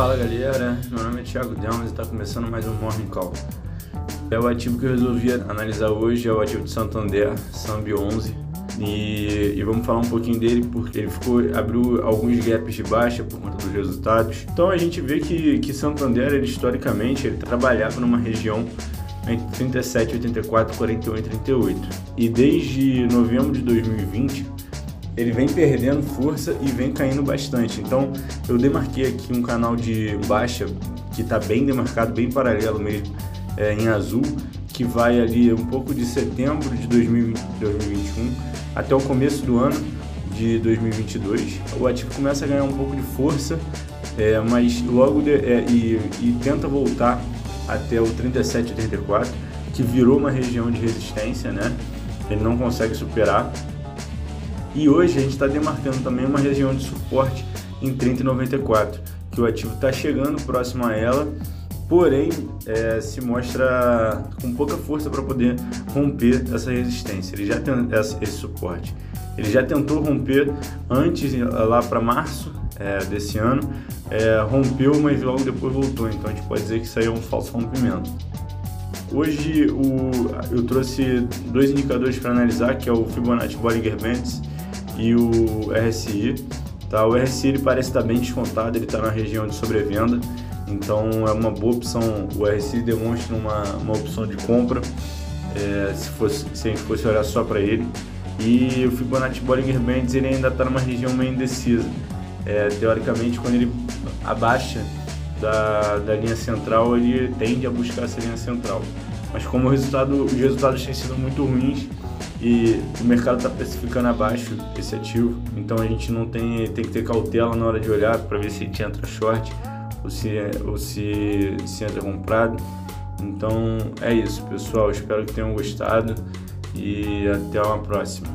Fala galera, meu nome é Thiago Delmas e está começando mais um Morning Call. É o ativo que eu resolvi analisar hoje, é o ativo de Santander, Sambi 11. E, e, vamos falar um pouquinho dele porque ele ficou abriu alguns gaps de baixa por conta dos resultados. Então a gente vê que, que Santander, ele, historicamente, ele trabalhava numa região entre 37, 84, 41 e 38. E desde novembro de 2020, ele vem perdendo força e vem caindo bastante. Então eu demarquei aqui um canal de baixa que está bem demarcado, bem paralelo mesmo, é, em azul, que vai ali um pouco de setembro de 2020, 2021 até o começo do ano de 2022. O ativo começa a ganhar um pouco de força, é, mas logo de, é, e, e tenta voltar até o 37,34, que virou uma região de resistência, né? Ele não consegue superar. E hoje a gente está demarcando também uma região de suporte em 30,94, que o ativo está chegando próximo a ela, porém é, se mostra com pouca força para poder romper essa resistência. Ele já tem esse suporte. Ele já tentou romper antes, lá para março é, desse ano, é, rompeu, mas logo depois voltou. Então a gente pode dizer que isso aí é um falso rompimento. Hoje o, eu trouxe dois indicadores para analisar, que é o Fibonacci Bollinger Bands e o RSI. Tá? O RSI ele parece estar bem descontado, ele está na região de sobrevenda, então é uma boa opção. O RSI demonstra uma, uma opção de compra, é, se, fosse, se a gente fosse olhar só para ele. E o Fibonacci Bollinger Bands ele ainda está numa região meio indecisa. É, teoricamente, quando ele abaixa da, da linha central, ele tende a buscar essa linha central. Mas como o resultado, os resultados têm sido muito ruins, e o mercado está precificando abaixo esse ativo, então a gente não tem, tem que ter cautela na hora de olhar para ver se gente entra short ou se, ou se, se entra comprado. Então é isso, pessoal. Espero que tenham gostado e até uma próxima.